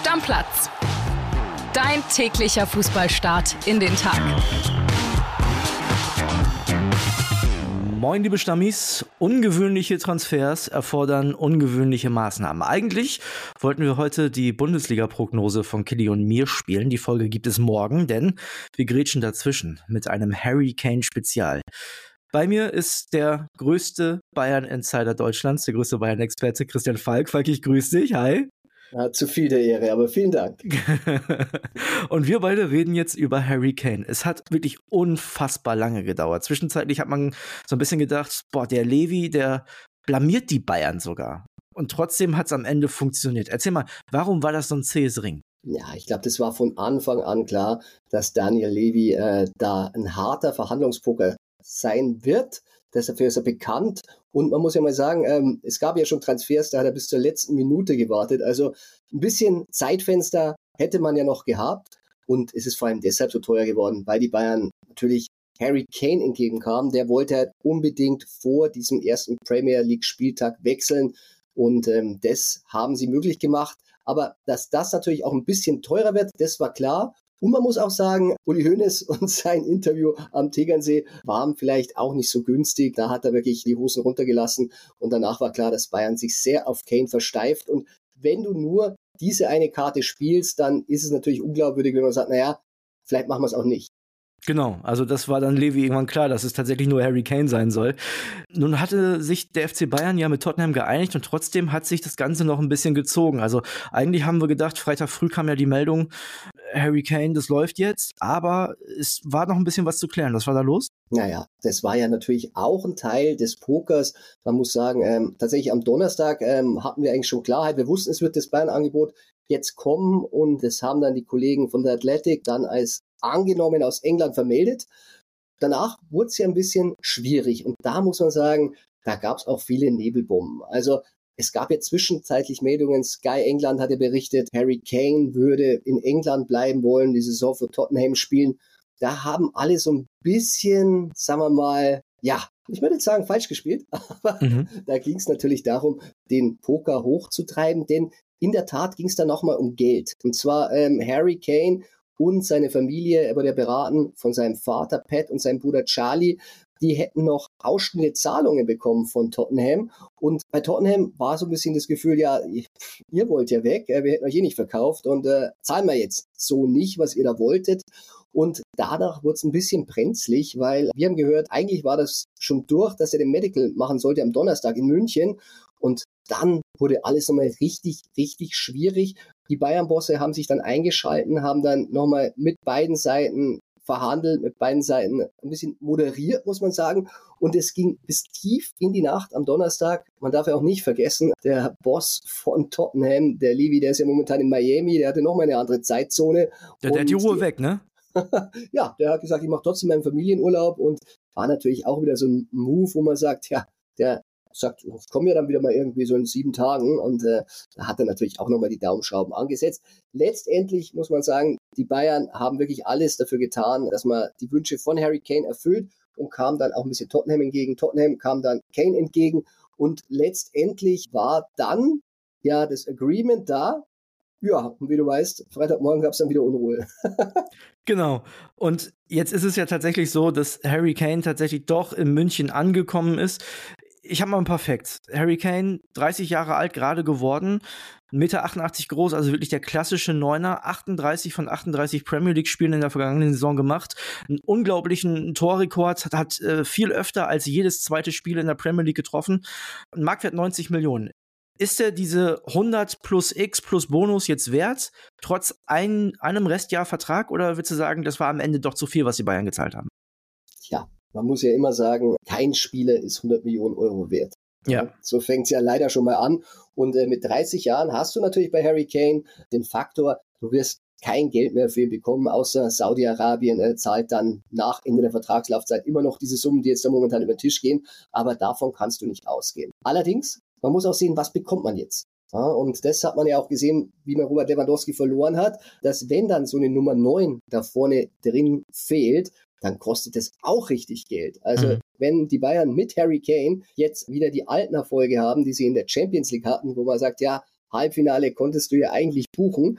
Stammplatz. Dein täglicher Fußballstart in den Tag. Moin, liebe Stammis. Ungewöhnliche Transfers erfordern ungewöhnliche Maßnahmen. Eigentlich wollten wir heute die Bundesliga-Prognose von Killy und mir spielen. Die Folge gibt es morgen, denn wir grätschen dazwischen mit einem Harry Kane-Spezial. Bei mir ist der größte Bayern-Insider Deutschlands, der größte Bayern-Experte Christian Falk. Falk, ich grüße dich. Hi. Ja, zu viel der Ehre, aber vielen Dank. und wir beide reden jetzt über Harry Kane. Es hat wirklich unfassbar lange gedauert. Zwischenzeitlich hat man so ein bisschen gedacht, boah, der Levi, der blamiert die Bayern sogar. Und trotzdem hat es am Ende funktioniert. Erzähl mal, warum war das so ein zähes Ring? Ja, ich glaube, das war von Anfang an klar, dass Daniel Levy äh, da ein harter Verhandlungspoker sein wird. Dafür ist er bekannt. Und man muss ja mal sagen, ähm, es gab ja schon Transfers, da hat er bis zur letzten Minute gewartet. Also ein bisschen Zeitfenster hätte man ja noch gehabt. Und es ist vor allem deshalb so teuer geworden, weil die Bayern natürlich Harry Kane entgegenkamen. Der wollte halt unbedingt vor diesem ersten Premier League Spieltag wechseln. Und ähm, das haben sie möglich gemacht. Aber dass das natürlich auch ein bisschen teurer wird, das war klar. Und man muss auch sagen, Uli Hoeneß und sein Interview am Tegernsee waren vielleicht auch nicht so günstig. Da hat er wirklich die Hosen runtergelassen und danach war klar, dass Bayern sich sehr auf Kane versteift. Und wenn du nur diese eine Karte spielst, dann ist es natürlich unglaubwürdig, wenn man sagt, naja, vielleicht machen wir es auch nicht. Genau, also das war dann Levi irgendwann klar, dass es tatsächlich nur Harry Kane sein soll. Nun hatte sich der FC Bayern ja mit Tottenham geeinigt und trotzdem hat sich das Ganze noch ein bisschen gezogen. Also eigentlich haben wir gedacht, Freitag früh kam ja die Meldung, Harry Kane, das läuft jetzt, aber es war noch ein bisschen was zu klären. Was war da los? Naja, das war ja natürlich auch ein Teil des Pokers. Man muss sagen, ähm, tatsächlich am Donnerstag ähm, hatten wir eigentlich schon Klarheit. Wir wussten, es wird das Bayern-Angebot jetzt kommen und das haben dann die Kollegen von der Athletic dann als angenommen aus England vermeldet. Danach wurde es ja ein bisschen schwierig und da muss man sagen, da gab es auch viele Nebelbomben. Also es gab ja zwischenzeitlich Meldungen, Sky England hatte berichtet, Harry Kane würde in England bleiben wollen, die Saison für Tottenham spielen. Da haben alle so ein bisschen, sagen wir mal, ja, ich würde sagen, falsch gespielt, aber mhm. da ging es natürlich darum, den Poker hochzutreiben, denn in der Tat ging es da nochmal um Geld. Und zwar ähm, Harry Kane und seine Familie, er wurde beraten von seinem Vater Pat und seinem Bruder Charlie. Die hätten noch ausstehende Zahlungen bekommen von Tottenham. Und bei Tottenham war so ein bisschen das Gefühl, ja, ihr wollt ja weg, äh, wir hätten euch eh nicht verkauft und äh, zahlen wir jetzt so nicht, was ihr da wolltet. Und danach wurde es ein bisschen brenzlig, weil wir haben gehört, eigentlich war das schon durch, dass er den Medical machen sollte am Donnerstag in München. Und dann wurde alles nochmal richtig, richtig schwierig. Die Bayern-Bosse haben sich dann eingeschalten, haben dann nochmal mit beiden Seiten verhandelt, mit beiden Seiten ein bisschen moderiert, muss man sagen. Und es ging bis tief in die Nacht am Donnerstag. Man darf ja auch nicht vergessen, der Boss von Tottenham, der Levi, der ist ja momentan in Miami, der hatte nochmal eine andere Zeitzone. Der, der hat die Ruhe weg, ne? ja, der hat gesagt, ich mache trotzdem meinen Familienurlaub und war natürlich auch wieder so ein Move, wo man sagt, ja, der sagt, ich komme ja dann wieder mal irgendwie so in sieben Tagen und äh, da hat er natürlich auch nochmal die Daumenschrauben angesetzt. Letztendlich muss man sagen, die Bayern haben wirklich alles dafür getan, dass man die Wünsche von Harry Kane erfüllt und kam dann auch ein bisschen Tottenham entgegen. Tottenham kam dann Kane entgegen und letztendlich war dann ja das Agreement da, ja, und wie du weißt, Freitagmorgen gab es dann wieder Unruhe. genau. Und jetzt ist es ja tatsächlich so, dass Harry Kane tatsächlich doch in München angekommen ist ich habe mal ein paar Facts. Harry Kane, 30 Jahre alt, gerade geworden, 1,88 Meter groß, also wirklich der klassische Neuner, 38 von 38 Premier League Spielen in der vergangenen Saison gemacht, einen unglaublichen Torrekord, hat, hat äh, viel öfter als jedes zweite Spiel in der Premier League getroffen, Marktwert 90 Millionen. Ist er diese 100 plus X plus Bonus jetzt wert, trotz ein, einem Restjahr Vertrag, oder würdest du sagen, das war am Ende doch zu viel, was die Bayern gezahlt haben? Man muss ja immer sagen, kein Spieler ist 100 Millionen Euro wert. Ja. So fängt es ja leider schon mal an. Und äh, mit 30 Jahren hast du natürlich bei Harry Kane den Faktor, du wirst kein Geld mehr für ihn bekommen, außer Saudi-Arabien äh, zahlt dann nach Ende der Vertragslaufzeit immer noch diese Summen, die jetzt da momentan über den Tisch gehen. Aber davon kannst du nicht ausgehen. Allerdings, man muss auch sehen, was bekommt man jetzt? Ja, und das hat man ja auch gesehen, wie man Robert Lewandowski verloren hat, dass wenn dann so eine Nummer 9 da vorne drin fehlt, dann kostet es auch richtig Geld. Also mhm. wenn die Bayern mit Harry Kane jetzt wieder die alten Erfolge haben, die sie in der Champions League hatten, wo man sagt, ja, Halbfinale konntest du ja eigentlich buchen,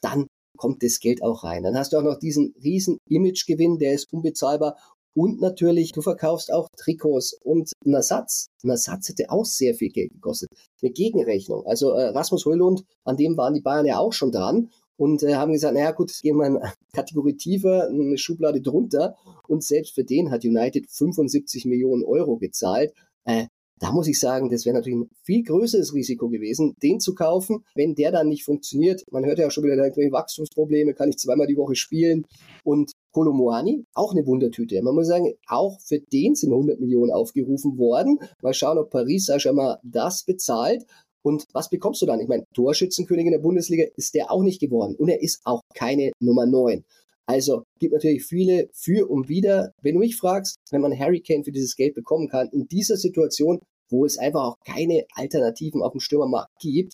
dann kommt das Geld auch rein. Dann hast du auch noch diesen riesen Imagegewinn, der ist unbezahlbar. Und natürlich, du verkaufst auch Trikots und einen Ersatz. Ein Ersatz hätte auch sehr viel Geld gekostet. Eine Gegenrechnung. Also äh, Rasmus Heulund, an dem waren die Bayern ja auch schon dran und äh, haben gesagt, naja gut, gehen wir eine Kategorie tiefer, eine Schublade drunter. Und selbst für den hat United 75 Millionen Euro gezahlt. Äh, da muss ich sagen, das wäre natürlich ein viel größeres Risiko gewesen, den zu kaufen, wenn der dann nicht funktioniert. Man hört ja auch schon wieder irgendwelche Wachstumsprobleme, kann ich zweimal die Woche spielen. Und Kolomoani, auch eine Wundertüte. Man muss sagen, auch für den sind 100 Millionen aufgerufen worden. Mal schauen, ob Paris Saint-Germain das bezahlt. Und was bekommst du dann? Ich meine, Torschützenkönig in der Bundesliga ist der auch nicht geworden. Und er ist auch keine Nummer 9. Also gibt natürlich viele für und wieder. Wenn du mich fragst, wenn man Harry Kane für dieses Geld bekommen kann, in dieser Situation, wo es einfach auch keine Alternativen auf dem Stürmermarkt gibt,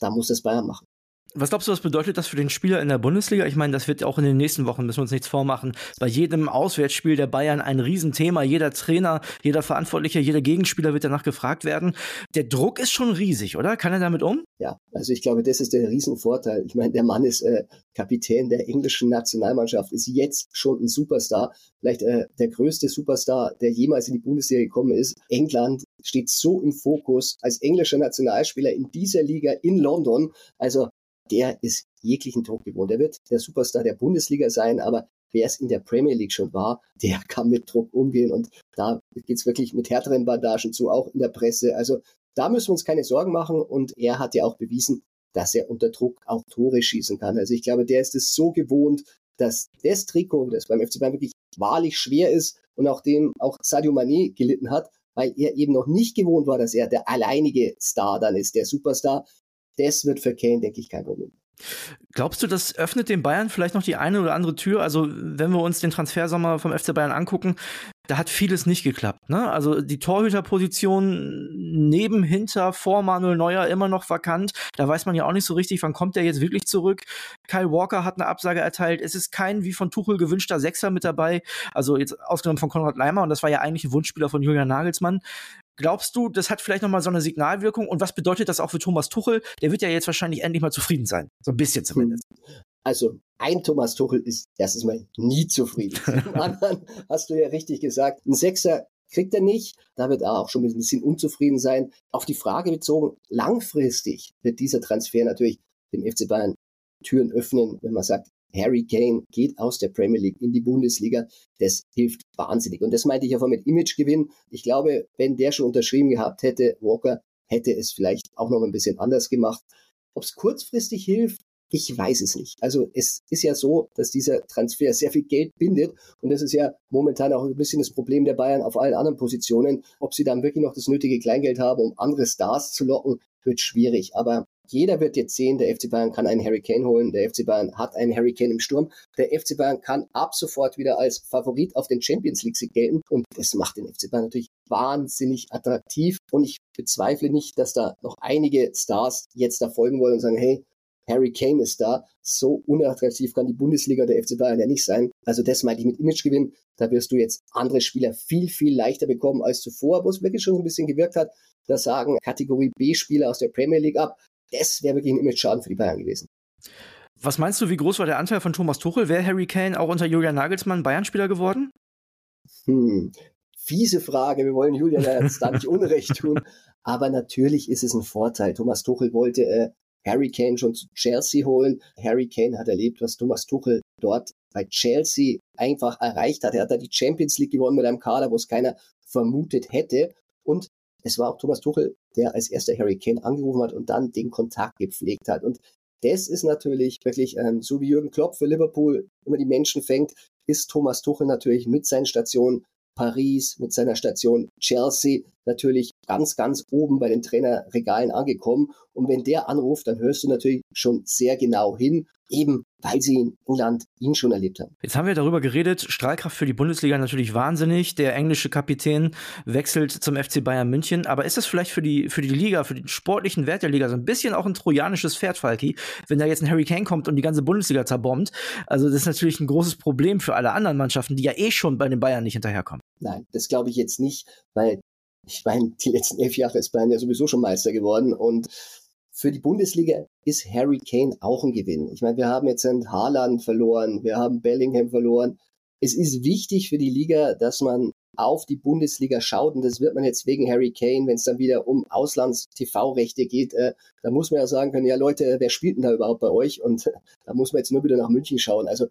da muss das Bayern machen. Was glaubst du, was bedeutet das für den Spieler in der Bundesliga? Ich meine, das wird auch in den nächsten Wochen, müssen wir uns nichts vormachen, bei jedem Auswärtsspiel der Bayern ein Riesenthema. Jeder Trainer, jeder Verantwortliche, jeder Gegenspieler wird danach gefragt werden. Der Druck ist schon riesig, oder? Kann er damit um? Ja, also ich glaube, das ist der Riesenvorteil. Ich meine, der Mann ist äh, Kapitän der englischen Nationalmannschaft, ist jetzt schon ein Superstar. Vielleicht äh, der größte Superstar, der jemals in die Bundesliga gekommen ist. England steht so im Fokus als englischer Nationalspieler in dieser Liga in London. Also der ist jeglichen Druck gewohnt. Er wird der Superstar der Bundesliga sein, aber wer es in der Premier League schon war, der kann mit Druck umgehen und da geht's wirklich mit härteren Bandagen zu, auch in der Presse. Also da müssen wir uns keine Sorgen machen und er hat ja auch bewiesen, dass er unter Druck auch Tore schießen kann. Also ich glaube, der ist es so gewohnt, dass das Trikot, das beim FC Bayern wirklich wahrlich schwer ist und auch dem auch Sadio Mané gelitten hat, weil er eben noch nicht gewohnt war, dass er der alleinige Star dann ist, der Superstar das wird für Kane, denke ich, kein Problem. Glaubst du, das öffnet den Bayern vielleicht noch die eine oder andere Tür? Also, wenn wir uns den Transfersommer vom FC Bayern angucken, da hat vieles nicht geklappt. Ne? Also die Torhüterposition neben, hinter, vor Manuel Neuer immer noch vakant. Da weiß man ja auch nicht so richtig, wann kommt der jetzt wirklich zurück. Kyle Walker hat eine Absage erteilt. Es ist kein wie von Tuchel gewünschter Sechser mit dabei. Also jetzt ausgenommen von Konrad Leimer und das war ja eigentlich ein Wunschspieler von Julian Nagelsmann. Glaubst du, das hat vielleicht nochmal so eine Signalwirkung? Und was bedeutet das auch für Thomas Tuchel? Der wird ja jetzt wahrscheinlich endlich mal zufrieden sein. So ein bisschen zumindest. Also ein Thomas Tuchel ist erstens mal nie zufrieden. Zum anderen hast du ja richtig gesagt, ein Sechser kriegt er nicht. Da wird er auch schon ein bisschen unzufrieden sein. Auf die Frage bezogen, langfristig wird dieser Transfer natürlich dem FC Bayern Türen öffnen, wenn man sagt, Harry Kane geht aus der Premier League in die Bundesliga. Das hilft wahnsinnig. Und das meinte ich ja vorhin mit Imagegewinn. Ich glaube, wenn der schon unterschrieben gehabt hätte, Walker, hätte es vielleicht auch noch ein bisschen anders gemacht. Ob es kurzfristig hilft, ich weiß es nicht. Also es ist ja so, dass dieser Transfer sehr viel Geld bindet und das ist ja momentan auch ein bisschen das Problem der Bayern auf allen anderen Positionen. Ob sie dann wirklich noch das nötige Kleingeld haben, um andere Stars zu locken, wird schwierig. Aber jeder wird jetzt sehen, der FC Bayern kann einen Harry Kane holen, der FC Bayern hat einen Harry Kane im Sturm. Der FC Bayern kann ab sofort wieder als Favorit auf den Champions League Sieg gelten und das macht den FC Bayern natürlich wahnsinnig attraktiv und ich bezweifle nicht, dass da noch einige Stars jetzt da folgen wollen und sagen, hey, Harry Kane ist da. So unattraktiv kann die Bundesliga der FC Bayern ja nicht sein. Also das meinte ich mit Imagegewinn. Da wirst du jetzt andere Spieler viel, viel leichter bekommen als zuvor, wo es wirklich schon ein bisschen gewirkt hat. Da sagen Kategorie B-Spieler aus der Premier League ab. Das wäre wirklich ein Image-Schaden für die Bayern gewesen. Was meinst du, wie groß war der Anteil von Thomas Tuchel? Wäre Harry Kane auch unter Julian Nagelsmann Bayern-Spieler geworden? Hm, fiese Frage. Wir wollen Julian jetzt da nicht Unrecht tun. Aber natürlich ist es ein Vorteil. Thomas Tuchel wollte äh, Harry Kane schon zu Chelsea holen. Harry Kane hat erlebt, was Thomas Tuchel dort bei Chelsea einfach erreicht hat. Er hat da die Champions League gewonnen mit einem Kader, wo es keiner vermutet hätte. Und es war auch Thomas Tuchel, der als erster Harry Kane angerufen hat und dann den Kontakt gepflegt hat. Und das ist natürlich wirklich, ähm, so wie Jürgen Klopp für Liverpool immer die Menschen fängt, ist Thomas Tuchel natürlich mit seinen Stationen Paris, mit seiner Station Chelsea natürlich ganz, ganz oben bei den Trainerregalen angekommen. Und wenn der anruft, dann hörst du natürlich schon sehr genau hin, eben weil sie in England ihn schon erlebt haben. Jetzt haben wir darüber geredet, Strahlkraft für die Bundesliga natürlich wahnsinnig. Der englische Kapitän wechselt zum FC Bayern München. Aber ist das vielleicht für die, für die Liga, für den sportlichen Wert der Liga so ein bisschen auch ein trojanisches Pferd, Falki, wenn da jetzt ein Hurricane kommt und die ganze Bundesliga zerbombt? Also das ist natürlich ein großes Problem für alle anderen Mannschaften, die ja eh schon bei den Bayern nicht hinterherkommen. Nein, das glaube ich jetzt nicht, weil ich meine, die letzten elf Jahre ist Bayern ja sowieso schon Meister geworden und für die Bundesliga ist Harry Kane auch ein Gewinn. Ich meine, wir haben jetzt einen Haaland verloren, wir haben Bellingham verloren. Es ist wichtig für die Liga, dass man auf die Bundesliga schaut und das wird man jetzt wegen Harry Kane, wenn es dann wieder um Auslands-TV-Rechte geht, äh, da muss man ja sagen können, ja Leute, wer spielt denn da überhaupt bei euch? Und äh, da muss man jetzt nur wieder nach München schauen. Also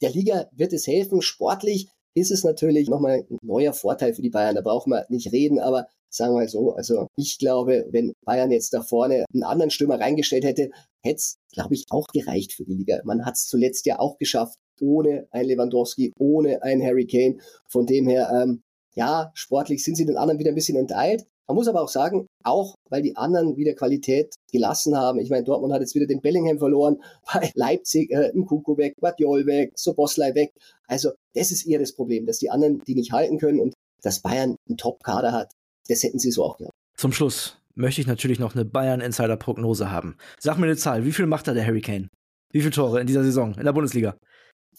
der Liga wird es helfen. Sportlich ist es natürlich nochmal ein neuer Vorteil für die Bayern. Da brauchen wir nicht reden, aber sagen wir mal so, also ich glaube, wenn Bayern jetzt da vorne einen anderen Stürmer reingestellt hätte, hätte es, glaube ich, auch gereicht für die Liga. Man hat es zuletzt ja auch geschafft, ohne ein Lewandowski, ohne ein Harry Kane. Von dem her, ähm, ja, sportlich sind sie den anderen wieder ein bisschen enteilt. Man muss aber auch sagen, auch weil die anderen wieder Qualität gelassen haben. Ich meine, Dortmund hat jetzt wieder den Bellingham verloren, bei Leipzig äh, ein Kuku weg, Guardiol weg, Soboslai weg. Also das ist eher das Problem, dass die anderen die nicht halten können und dass Bayern einen Top-Kader hat. Das hätten sie so auch gehabt. Zum Schluss möchte ich natürlich noch eine Bayern-Insider-Prognose haben. Sag mir eine Zahl, wie viel macht da der Harry Kane? Wie viele Tore in dieser Saison in der Bundesliga?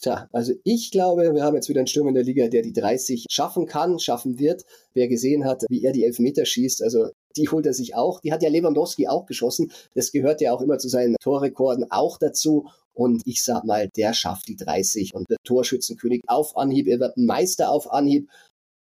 Tja, also ich glaube, wir haben jetzt wieder einen Stürmer in der Liga, der die 30 schaffen kann, schaffen wird. Wer gesehen hat, wie er die Elfmeter schießt, also die holt er sich auch. Die hat ja Lewandowski auch geschossen. Das gehört ja auch immer zu seinen Torrekorden auch dazu. Und ich sag mal, der schafft die 30 und wird Torschützenkönig auf Anhieb. Er wird Meister auf Anhieb.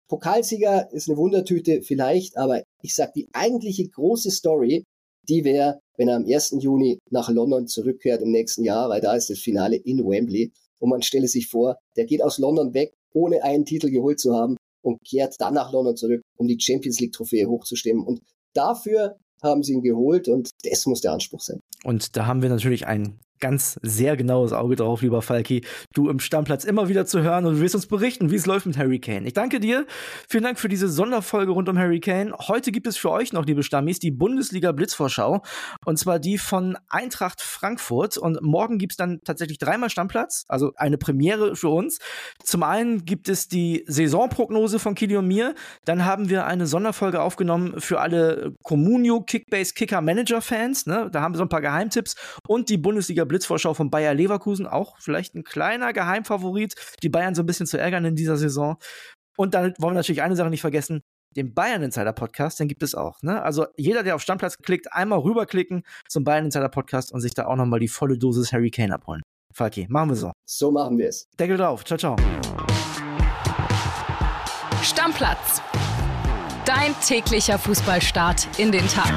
Pokalsieger ist eine Wundertüte vielleicht, aber ich sag, die eigentliche große Story, die wäre, wenn er am 1. Juni nach London zurückkehrt im nächsten Jahr, weil da ist das Finale in Wembley. Und man stelle sich vor, der geht aus London weg, ohne einen Titel geholt zu haben und kehrt dann nach London zurück, um die Champions League Trophäe hochzustimmen. Und dafür haben sie ihn geholt und das muss der Anspruch sein. Und da haben wir natürlich einen ganz sehr genaues Auge drauf, lieber Falki, du im Stammplatz immer wieder zu hören und du wirst uns berichten, wie es läuft mit Harry Kane. Ich danke dir. Vielen Dank für diese Sonderfolge rund um Harry Kane. Heute gibt es für euch noch, liebe Stammis, die Bundesliga Blitzvorschau und zwar die von Eintracht Frankfurt und morgen gibt es dann tatsächlich dreimal Stammplatz, also eine Premiere für uns. Zum einen gibt es die Saisonprognose von Kili und mir, dann haben wir eine Sonderfolge aufgenommen für alle Communio Kickbase Kicker Manager Fans, ne? da haben wir so ein paar Geheimtipps und die Bundesliga Blitzvorschau von Bayer Leverkusen, auch vielleicht ein kleiner Geheimfavorit, die Bayern so ein bisschen zu ärgern in dieser Saison. Und dann wollen wir natürlich eine Sache nicht vergessen, den Bayern Insider Podcast, den gibt es auch. Ne? Also jeder, der auf Stammplatz klickt, einmal rüberklicken zum Bayern Insider Podcast und sich da auch nochmal die volle Dosis Harry Kane abholen. Falki, machen wir so. So machen wir es. Deckel drauf. Ciao, ciao. Stammplatz. Dein täglicher Fußballstart in den Tag.